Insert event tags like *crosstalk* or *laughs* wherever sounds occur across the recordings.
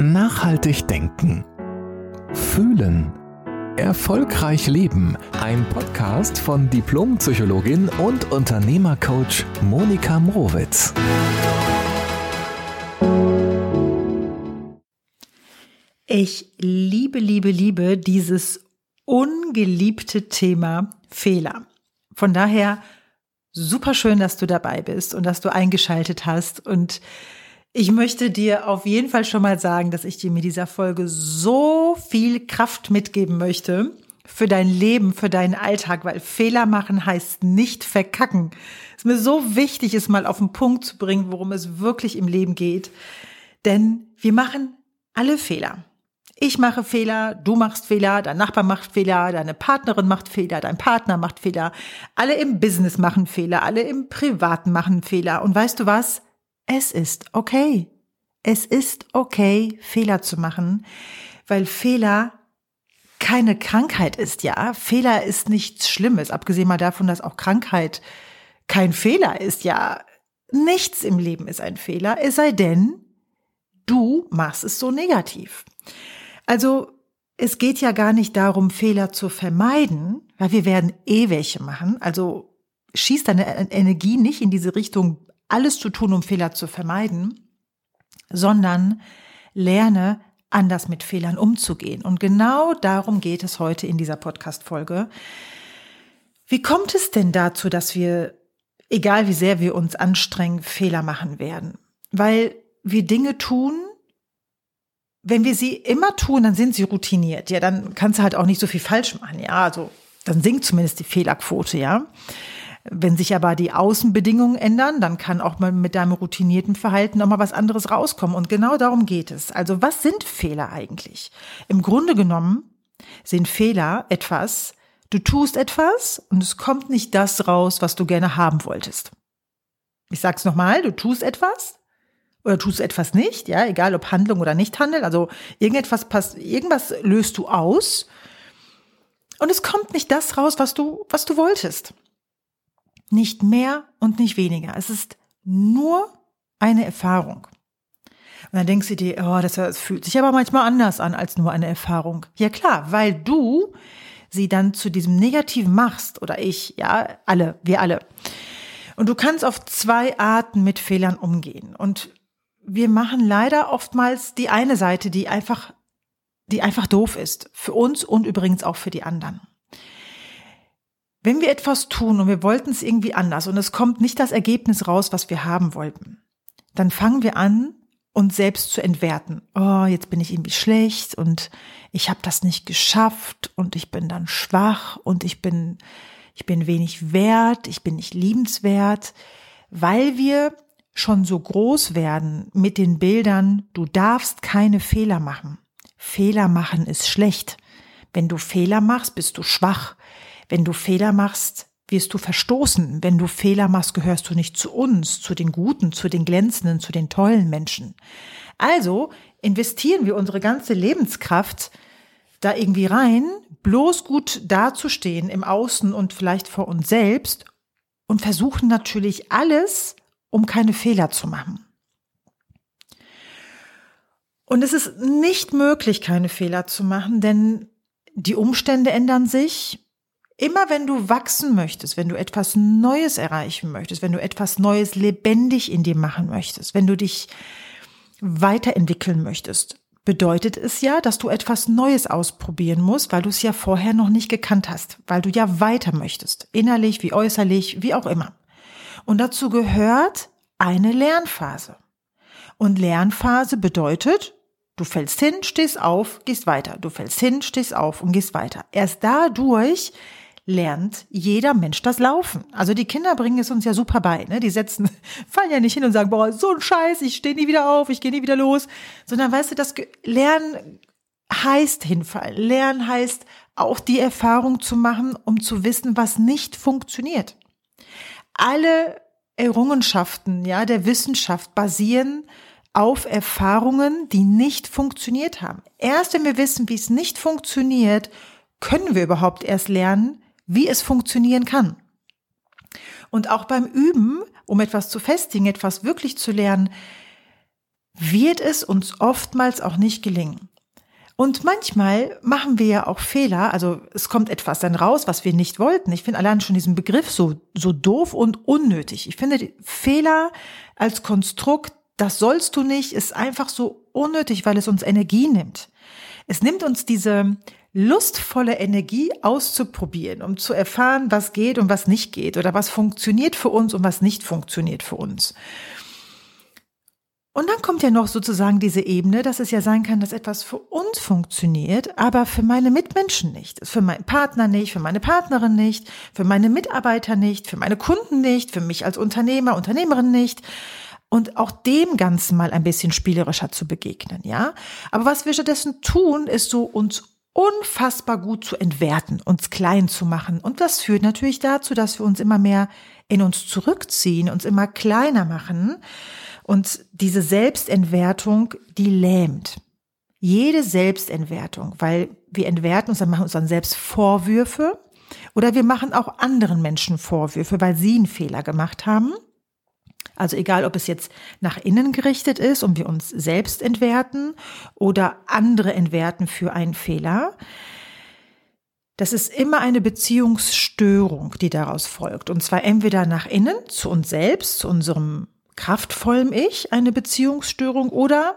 Nachhaltig denken. Fühlen. Erfolgreich leben. Ein Podcast von Diplompsychologin und Unternehmercoach Monika Mrowitz. Ich liebe, liebe, liebe dieses ungeliebte Thema Fehler. Von daher super schön, dass du dabei bist und dass du eingeschaltet hast und ich möchte dir auf jeden Fall schon mal sagen, dass ich dir mit dieser Folge so viel Kraft mitgeben möchte für dein Leben, für deinen Alltag, weil Fehler machen heißt nicht verkacken. Es ist mir so wichtig, es mal auf den Punkt zu bringen, worum es wirklich im Leben geht. Denn wir machen alle Fehler. Ich mache Fehler, du machst Fehler, dein Nachbar macht Fehler, deine Partnerin macht Fehler, dein Partner macht Fehler. Alle im Business machen Fehler, alle im Privaten machen Fehler. Und weißt du was? Es ist okay. Es ist okay, Fehler zu machen, weil Fehler keine Krankheit ist, ja. Fehler ist nichts Schlimmes, abgesehen mal davon, dass auch Krankheit kein Fehler ist, ja. Nichts im Leben ist ein Fehler, es sei denn, du machst es so negativ. Also, es geht ja gar nicht darum, Fehler zu vermeiden, weil wir werden eh welche machen. Also, schieß deine Energie nicht in diese Richtung, alles zu tun, um Fehler zu vermeiden, sondern lerne anders mit Fehlern umzugehen. Und genau darum geht es heute in dieser Podcast-Folge. Wie kommt es denn dazu, dass wir, egal wie sehr wir uns anstrengen, Fehler machen werden? Weil wir Dinge tun, wenn wir sie immer tun, dann sind sie routiniert. Ja, dann kannst du halt auch nicht so viel falsch machen. Ja, also dann sinkt zumindest die Fehlerquote, ja. Wenn sich aber die Außenbedingungen ändern, dann kann auch mal mit deinem routinierten Verhalten noch mal was anderes rauskommen. Und genau darum geht es. Also was sind Fehler eigentlich? Im Grunde genommen sind Fehler etwas, du tust etwas und es kommt nicht das raus, was du gerne haben wolltest. Ich sag's nochmal, du tust etwas oder tust etwas nicht, ja, egal ob Handlung oder Nichthandel, also irgendetwas passt, irgendwas löst du aus und es kommt nicht das raus, was du, was du wolltest. Nicht mehr und nicht weniger. Es ist nur eine Erfahrung. Und dann denkst du dir, oh, das, das fühlt sich aber manchmal anders an als nur eine Erfahrung. Ja klar, weil du sie dann zu diesem Negativen machst oder ich, ja, alle, wir alle. Und du kannst auf zwei Arten mit Fehlern umgehen. Und wir machen leider oftmals die eine Seite, die einfach, die einfach doof ist. Für uns und übrigens auch für die anderen. Wenn wir etwas tun und wir wollten es irgendwie anders und es kommt nicht das Ergebnis raus, was wir haben wollten, dann fangen wir an, uns selbst zu entwerten. Oh, jetzt bin ich irgendwie schlecht und ich habe das nicht geschafft und ich bin dann schwach und ich bin ich bin wenig wert, ich bin nicht liebenswert, weil wir schon so groß werden mit den Bildern, du darfst keine Fehler machen. Fehler machen ist schlecht. Wenn du Fehler machst, bist du schwach. Wenn du Fehler machst, wirst du verstoßen. Wenn du Fehler machst, gehörst du nicht zu uns, zu den Guten, zu den Glänzenden, zu den tollen Menschen. Also investieren wir unsere ganze Lebenskraft da irgendwie rein, bloß gut dazustehen im Außen und vielleicht vor uns selbst und versuchen natürlich alles, um keine Fehler zu machen. Und es ist nicht möglich, keine Fehler zu machen, denn die Umstände ändern sich, Immer wenn du wachsen möchtest, wenn du etwas Neues erreichen möchtest, wenn du etwas Neues lebendig in dir machen möchtest, wenn du dich weiterentwickeln möchtest, bedeutet es ja, dass du etwas Neues ausprobieren musst, weil du es ja vorher noch nicht gekannt hast, weil du ja weiter möchtest, innerlich wie äußerlich, wie auch immer. Und dazu gehört eine Lernphase. Und Lernphase bedeutet, du fällst hin, stehst auf, gehst weiter. Du fällst hin, stehst auf und gehst weiter. Erst dadurch lernt jeder Mensch das Laufen. Also die Kinder bringen es uns ja super bei. Ne? Die setzen, *laughs* fallen ja nicht hin und sagen, boah, so ein Scheiß, ich stehe nie wieder auf, ich gehe nie wieder los. Sondern weißt du, das Lernen heißt hinfallen. Lernen heißt auch die Erfahrung zu machen, um zu wissen, was nicht funktioniert. Alle Errungenschaften, ja, der Wissenschaft basieren auf Erfahrungen, die nicht funktioniert haben. Erst wenn wir wissen, wie es nicht funktioniert, können wir überhaupt erst lernen, wie es funktionieren kann. Und auch beim Üben, um etwas zu festigen, etwas wirklich zu lernen, wird es uns oftmals auch nicht gelingen. Und manchmal machen wir ja auch Fehler, also es kommt etwas dann raus, was wir nicht wollten. Ich finde allein schon diesen Begriff so, so doof und unnötig. Ich finde Fehler als Konstrukt, das sollst du nicht, ist einfach so unnötig, weil es uns Energie nimmt. Es nimmt uns diese lustvolle Energie auszuprobieren, um zu erfahren, was geht und was nicht geht oder was funktioniert für uns und was nicht funktioniert für uns. Und dann kommt ja noch sozusagen diese Ebene, dass es ja sein kann, dass etwas für uns funktioniert, aber für meine Mitmenschen nicht, für meinen Partner nicht, für meine Partnerin nicht, für meine Mitarbeiter nicht, für meine Kunden nicht, für mich als Unternehmer, Unternehmerin nicht. Und auch dem Ganzen mal ein bisschen spielerischer zu begegnen, ja. Aber was wir stattdessen tun, ist so uns unfassbar gut zu entwerten, uns klein zu machen. Und das führt natürlich dazu, dass wir uns immer mehr in uns zurückziehen, uns immer kleiner machen und diese Selbstentwertung, die lähmt. Jede Selbstentwertung, weil wir entwerten uns, dann machen uns dann selbst Vorwürfe oder wir machen auch anderen Menschen Vorwürfe, weil sie einen Fehler gemacht haben. Also egal, ob es jetzt nach innen gerichtet ist und wir uns selbst entwerten oder andere entwerten für einen Fehler. Das ist immer eine Beziehungsstörung, die daraus folgt. Und zwar entweder nach innen, zu uns selbst, zu unserem kraftvollem Ich eine Beziehungsstörung oder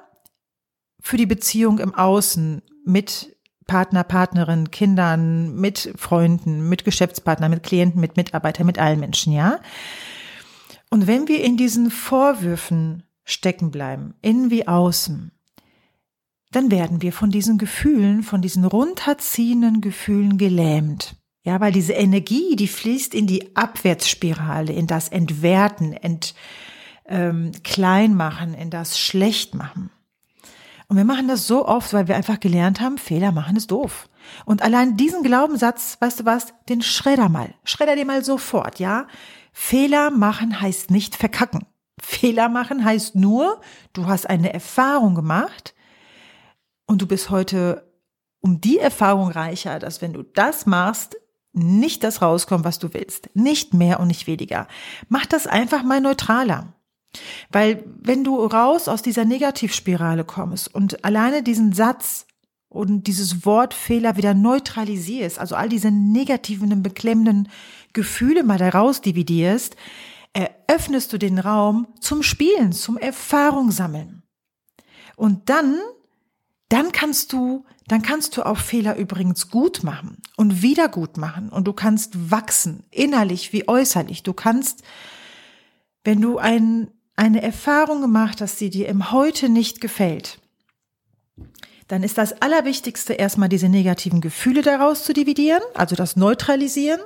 für die Beziehung im Außen mit Partner, Partnerin, Kindern, mit Freunden, mit Geschäftspartnern, mit Klienten, mit Mitarbeitern, mit allen Menschen, ja? Und wenn wir in diesen Vorwürfen stecken bleiben, innen wie außen, dann werden wir von diesen Gefühlen, von diesen runterziehenden Gefühlen gelähmt. Ja, weil diese Energie, die fließt in die Abwärtsspirale, in das Entwerten, Ent, ähm, klein machen, in das schlecht machen. Und wir machen das so oft, weil wir einfach gelernt haben, Fehler machen ist doof. Und allein diesen Glaubenssatz, weißt du was, den schredder mal. Schredder dir mal sofort, ja? Fehler machen heißt nicht verkacken. Fehler machen heißt nur, du hast eine Erfahrung gemacht und du bist heute um die Erfahrung reicher, dass wenn du das machst, nicht das rauskommt, was du willst. Nicht mehr und nicht weniger. Mach das einfach mal neutraler. Weil wenn du raus aus dieser Negativspirale kommst und alleine diesen Satz und dieses Wort Fehler wieder neutralisierst, also all diese negativen und beklemmenden Gefühle mal daraus dividierst, eröffnest du den Raum zum Spielen, zum Erfahrung sammeln. Und dann, dann kannst du, dann kannst du auch Fehler übrigens gut machen und wieder gut machen und du kannst wachsen, innerlich wie äußerlich. Du kannst, wenn du ein eine Erfahrung gemacht hast, die dir im Heute nicht gefällt, dann ist das Allerwichtigste erstmal diese negativen Gefühle daraus zu dividieren, also das Neutralisieren.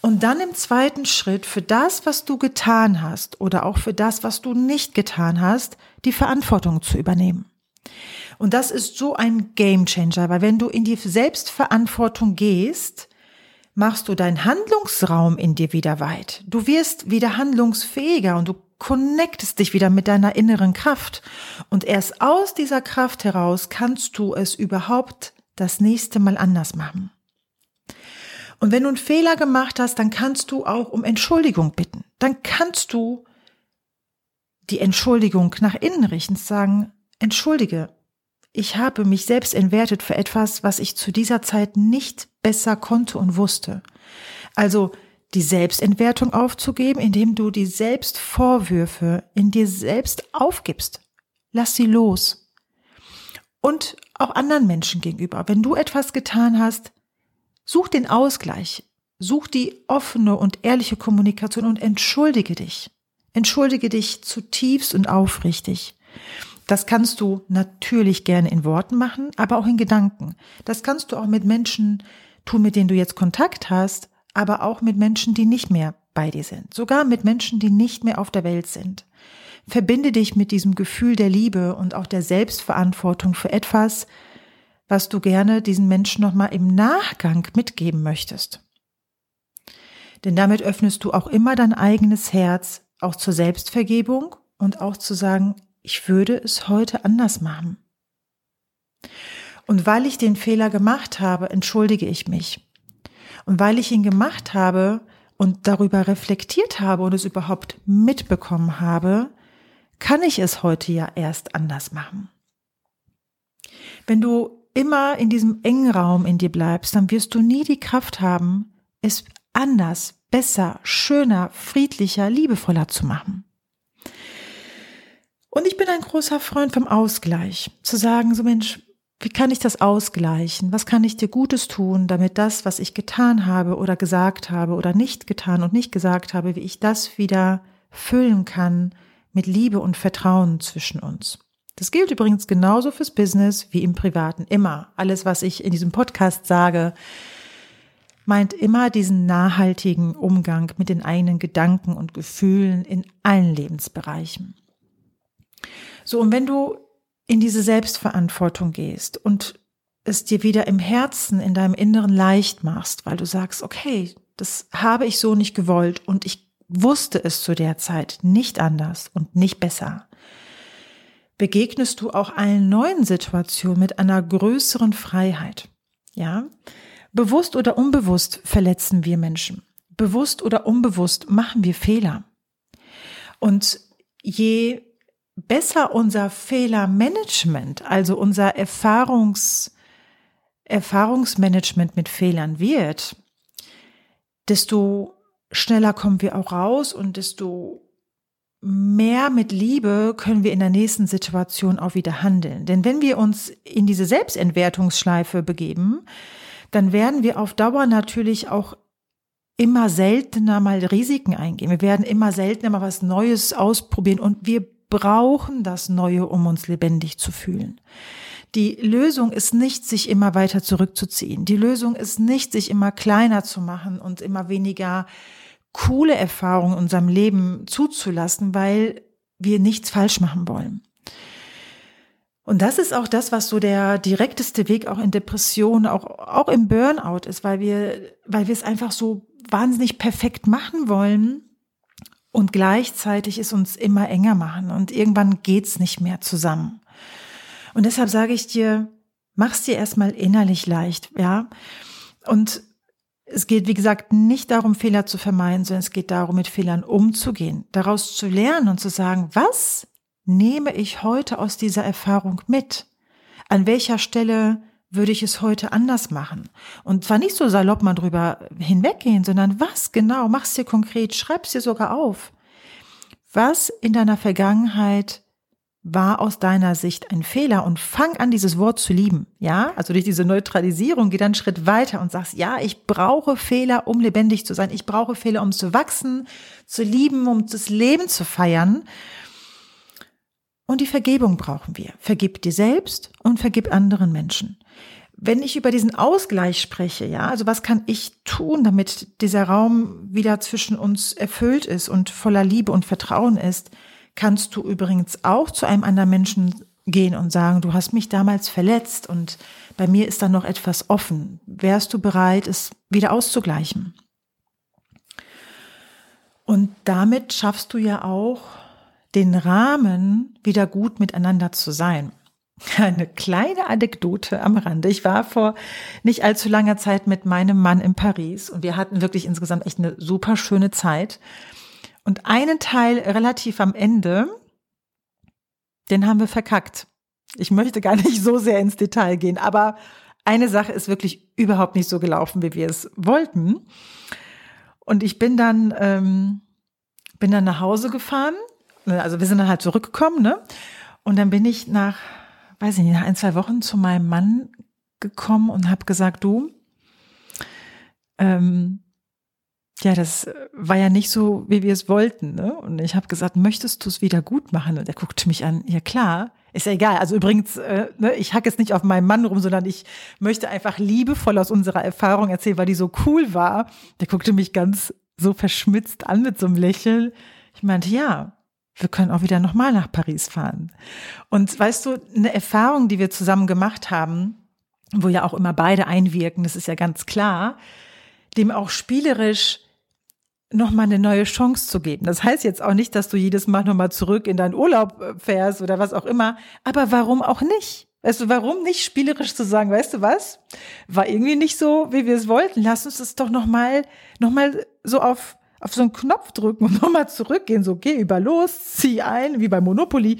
Und dann im zweiten Schritt für das, was du getan hast oder auch für das, was du nicht getan hast, die Verantwortung zu übernehmen. Und das ist so ein Gamechanger, weil wenn du in die Selbstverantwortung gehst, machst du deinen Handlungsraum in dir wieder weit. Du wirst wieder handlungsfähiger und du connectest dich wieder mit deiner inneren Kraft. Und erst aus dieser Kraft heraus kannst du es überhaupt das nächste Mal anders machen. Und wenn du einen Fehler gemacht hast, dann kannst du auch um Entschuldigung bitten. Dann kannst du die Entschuldigung nach innen richten, sagen, entschuldige, ich habe mich selbst entwertet für etwas, was ich zu dieser Zeit nicht besser konnte und wusste. Also die Selbstentwertung aufzugeben, indem du die Selbstvorwürfe in dir selbst aufgibst. Lass sie los. Und auch anderen Menschen gegenüber. Wenn du etwas getan hast, such den Ausgleich. Such die offene und ehrliche Kommunikation und entschuldige dich. Entschuldige dich zutiefst und aufrichtig. Das kannst du natürlich gerne in Worten machen, aber auch in Gedanken. Das kannst du auch mit Menschen tun, mit denen du jetzt Kontakt hast, aber auch mit Menschen, die nicht mehr bei dir sind, sogar mit Menschen, die nicht mehr auf der Welt sind. Verbinde dich mit diesem Gefühl der Liebe und auch der Selbstverantwortung für etwas, was du gerne diesen Menschen nochmal im Nachgang mitgeben möchtest. Denn damit öffnest du auch immer dein eigenes Herz auch zur Selbstvergebung und auch zu sagen, ich würde es heute anders machen. Und weil ich den Fehler gemacht habe, entschuldige ich mich. Und weil ich ihn gemacht habe und darüber reflektiert habe und es überhaupt mitbekommen habe, kann ich es heute ja erst anders machen. Wenn du immer in diesem engen Raum in dir bleibst, dann wirst du nie die Kraft haben, es anders, besser, schöner, friedlicher, liebevoller zu machen. Und ich bin ein großer Freund vom Ausgleich. Zu sagen, so Mensch, wie kann ich das ausgleichen? Was kann ich dir Gutes tun, damit das, was ich getan habe oder gesagt habe oder nicht getan und nicht gesagt habe, wie ich das wieder füllen kann mit Liebe und Vertrauen zwischen uns. Das gilt übrigens genauso fürs Business wie im Privaten. Immer. Alles, was ich in diesem Podcast sage, meint immer diesen nachhaltigen Umgang mit den eigenen Gedanken und Gefühlen in allen Lebensbereichen. So, und wenn du in diese Selbstverantwortung gehst und es dir wieder im Herzen, in deinem Inneren leicht machst, weil du sagst, okay, das habe ich so nicht gewollt und ich wusste es zu der Zeit nicht anders und nicht besser, begegnest du auch allen neuen Situationen mit einer größeren Freiheit. Ja? Bewusst oder unbewusst verletzen wir Menschen. Bewusst oder unbewusst machen wir Fehler. Und je besser unser Fehlermanagement, also unser Erfahrungs, Erfahrungsmanagement mit Fehlern wird, desto schneller kommen wir auch raus und desto mehr mit Liebe können wir in der nächsten Situation auch wieder handeln. Denn wenn wir uns in diese Selbstentwertungsschleife begeben, dann werden wir auf Dauer natürlich auch immer seltener mal Risiken eingehen. Wir werden immer seltener mal was Neues ausprobieren und wir brauchen das Neue, um uns lebendig zu fühlen. Die Lösung ist nicht, sich immer weiter zurückzuziehen. Die Lösung ist nicht, sich immer kleiner zu machen und immer weniger coole Erfahrungen in unserem Leben zuzulassen, weil wir nichts falsch machen wollen. Und das ist auch das, was so der direkteste Weg auch in Depression, auch, auch im Burnout ist, weil wir, weil wir es einfach so wahnsinnig perfekt machen wollen und gleichzeitig es uns immer enger machen und irgendwann geht's nicht mehr zusammen. Und deshalb sage ich dir, mach's dir erstmal innerlich leicht, ja. Und es geht, wie gesagt, nicht darum, Fehler zu vermeiden, sondern es geht darum, mit Fehlern umzugehen, daraus zu lernen und zu sagen, was nehme ich heute aus dieser Erfahrung mit? An welcher Stelle würde ich es heute anders machen? Und zwar nicht so salopp mal drüber hinweggehen, sondern was genau? Mach's dir konkret, schreib's dir sogar auf. Was in deiner Vergangenheit war aus deiner Sicht ein Fehler und fang an, dieses Wort zu lieben. Ja, also durch diese Neutralisierung geh dann einen Schritt weiter und sagst, ja, ich brauche Fehler, um lebendig zu sein. Ich brauche Fehler, um zu wachsen, zu lieben, um das Leben zu feiern. Und die Vergebung brauchen wir. Vergib dir selbst und vergib anderen Menschen. Wenn ich über diesen Ausgleich spreche, ja, also was kann ich tun, damit dieser Raum wieder zwischen uns erfüllt ist und voller Liebe und Vertrauen ist, kannst du übrigens auch zu einem anderen Menschen gehen und sagen, du hast mich damals verletzt und bei mir ist da noch etwas offen. Wärst du bereit, es wieder auszugleichen? Und damit schaffst du ja auch den Rahmen, wieder gut miteinander zu sein. *laughs* Eine kleine Anekdote am Rande. Ich war vor nicht allzu langer Zeit mit meinem Mann in Paris und wir hatten wirklich insgesamt echt eine super schöne Zeit. Und einen Teil relativ am Ende, den haben wir verkackt. Ich möchte gar nicht so sehr ins Detail gehen, aber eine Sache ist wirklich überhaupt nicht so gelaufen, wie wir es wollten. Und ich bin dann, ähm, bin dann nach Hause gefahren. Also wir sind dann halt zurückgekommen, ne? Und dann bin ich nach, weiß ich nicht, nach ein, zwei Wochen zu meinem Mann gekommen und habe gesagt, du, ähm, ja, das war ja nicht so, wie wir es wollten. Ne? Und ich habe gesagt, möchtest du es wieder gut machen? Und er guckte mich an, ja klar, ist ja egal. Also übrigens, äh, ne, ich hacke jetzt nicht auf meinem Mann rum, sondern ich möchte einfach liebevoll aus unserer Erfahrung erzählen, weil die so cool war. Der guckte mich ganz so verschmitzt an mit so einem Lächeln. Ich meinte, ja, wir können auch wieder nochmal nach Paris fahren. Und weißt du, eine Erfahrung, die wir zusammen gemacht haben, wo ja auch immer beide einwirken, das ist ja ganz klar, dem auch spielerisch nochmal eine neue Chance zu geben. Das heißt jetzt auch nicht, dass du jedes Mal nochmal zurück in deinen Urlaub äh, fährst oder was auch immer. Aber warum auch nicht? Weißt du, warum nicht spielerisch zu sagen, weißt du was? War irgendwie nicht so, wie wir es wollten. Lass uns das doch nochmal, nochmal so auf, auf so einen Knopf drücken und *laughs* nochmal zurückgehen. So, geh über los, zieh ein, wie bei Monopoly.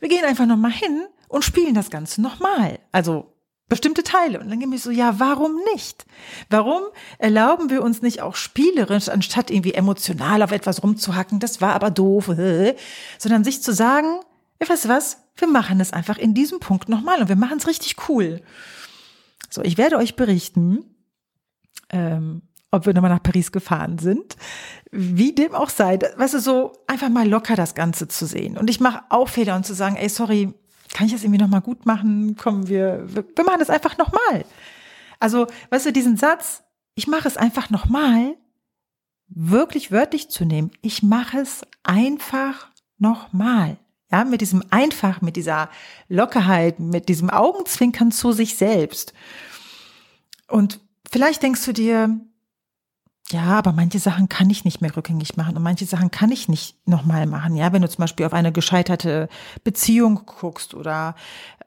Wir gehen einfach nochmal hin und spielen das Ganze nochmal. Also bestimmte Teile. Und dann gehen wir so, ja, warum nicht? Warum erlauben wir uns nicht auch spielerisch, anstatt irgendwie emotional auf etwas rumzuhacken, das war aber doof, *laughs* sondern sich zu sagen, ja, weißt du was, wir machen es einfach in diesem Punkt nochmal und wir machen es richtig cool. So, ich werde euch berichten, ähm, ob wir nochmal nach Paris gefahren sind. Wie dem auch sei, weißt du, so einfach mal locker das Ganze zu sehen. Und ich mache auch Fehler und zu sagen, ey, sorry, kann ich das irgendwie nochmal gut machen? Kommen wir, wir, machen das einfach nochmal. Also, weißt du, diesen Satz, ich mache es einfach nochmal, wirklich wörtlich zu nehmen. Ich mache es einfach nochmal. Ja, mit diesem einfach, mit dieser Lockerheit, mit diesem Augenzwinkern zu sich selbst. Und vielleicht denkst du dir, ja, aber manche Sachen kann ich nicht mehr rückgängig machen und manche Sachen kann ich nicht nochmal machen. Ja, wenn du zum Beispiel auf eine gescheiterte Beziehung guckst oder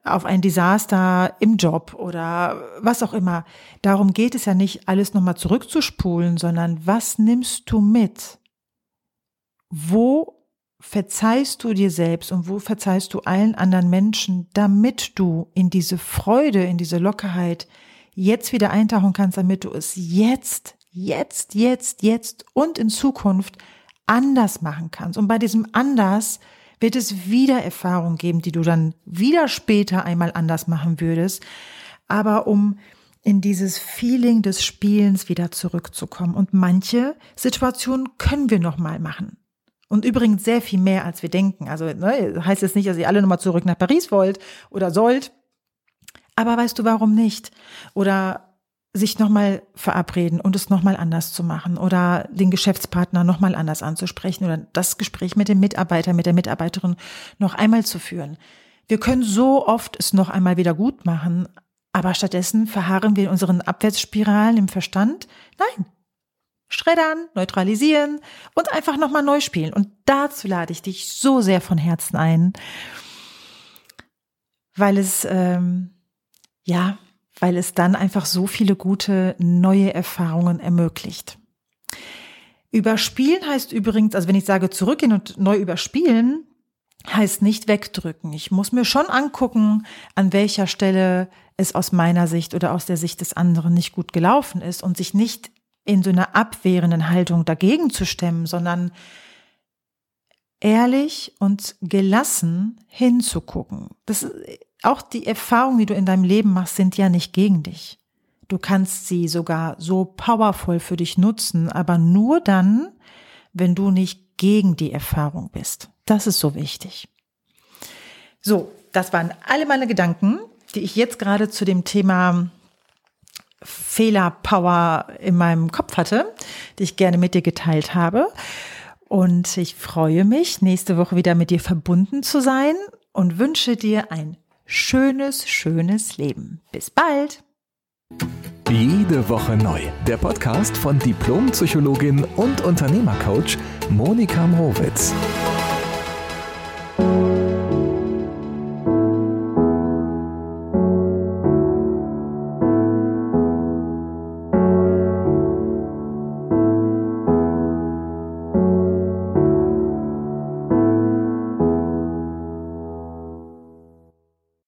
auf ein Desaster im Job oder was auch immer. Darum geht es ja nicht, alles nochmal zurückzuspulen, sondern was nimmst du mit? Wo verzeihst du dir selbst und wo verzeihst du allen anderen Menschen, damit du in diese Freude, in diese Lockerheit jetzt wieder eintauchen kannst, damit du es jetzt, jetzt, jetzt, jetzt und in Zukunft anders machen kannst. Und bei diesem anders wird es wieder Erfahrungen geben, die du dann wieder später einmal anders machen würdest. Aber um in dieses Feeling des Spielens wieder zurückzukommen. Und manche Situationen können wir noch mal machen. Und übrigens sehr viel mehr, als wir denken. Also ne, heißt jetzt nicht, dass ihr alle nochmal zurück nach Paris wollt oder sollt. Aber weißt du, warum nicht? Oder sich nochmal verabreden und es nochmal anders zu machen oder den Geschäftspartner nochmal anders anzusprechen oder das Gespräch mit dem Mitarbeiter, mit der Mitarbeiterin noch einmal zu führen. Wir können so oft es noch einmal wieder gut machen, aber stattdessen verharren wir in unseren Abwärtsspiralen im Verstand. Nein, schreddern, neutralisieren und einfach nochmal neu spielen. Und dazu lade ich dich so sehr von Herzen ein, weil es, ähm, ja, weil es dann einfach so viele gute neue Erfahrungen ermöglicht. Überspielen heißt übrigens, also wenn ich sage zurückgehen und neu überspielen, heißt nicht wegdrücken. Ich muss mir schon angucken, an welcher Stelle es aus meiner Sicht oder aus der Sicht des anderen nicht gut gelaufen ist und sich nicht in so einer abwehrenden Haltung dagegen zu stemmen, sondern ehrlich und gelassen hinzugucken. Das auch die Erfahrungen, die du in deinem Leben machst, sind ja nicht gegen dich. Du kannst sie sogar so powerful für dich nutzen, aber nur dann, wenn du nicht gegen die Erfahrung bist. Das ist so wichtig. So, das waren alle meine Gedanken, die ich jetzt gerade zu dem Thema Fehlerpower in meinem Kopf hatte, die ich gerne mit dir geteilt habe. Und ich freue mich, nächste Woche wieder mit dir verbunden zu sein und wünsche dir ein schönes, schönes Leben. Bis bald! Jede Woche neu. Der Podcast von Diplompsychologin und Unternehmercoach Monika Mrowitz.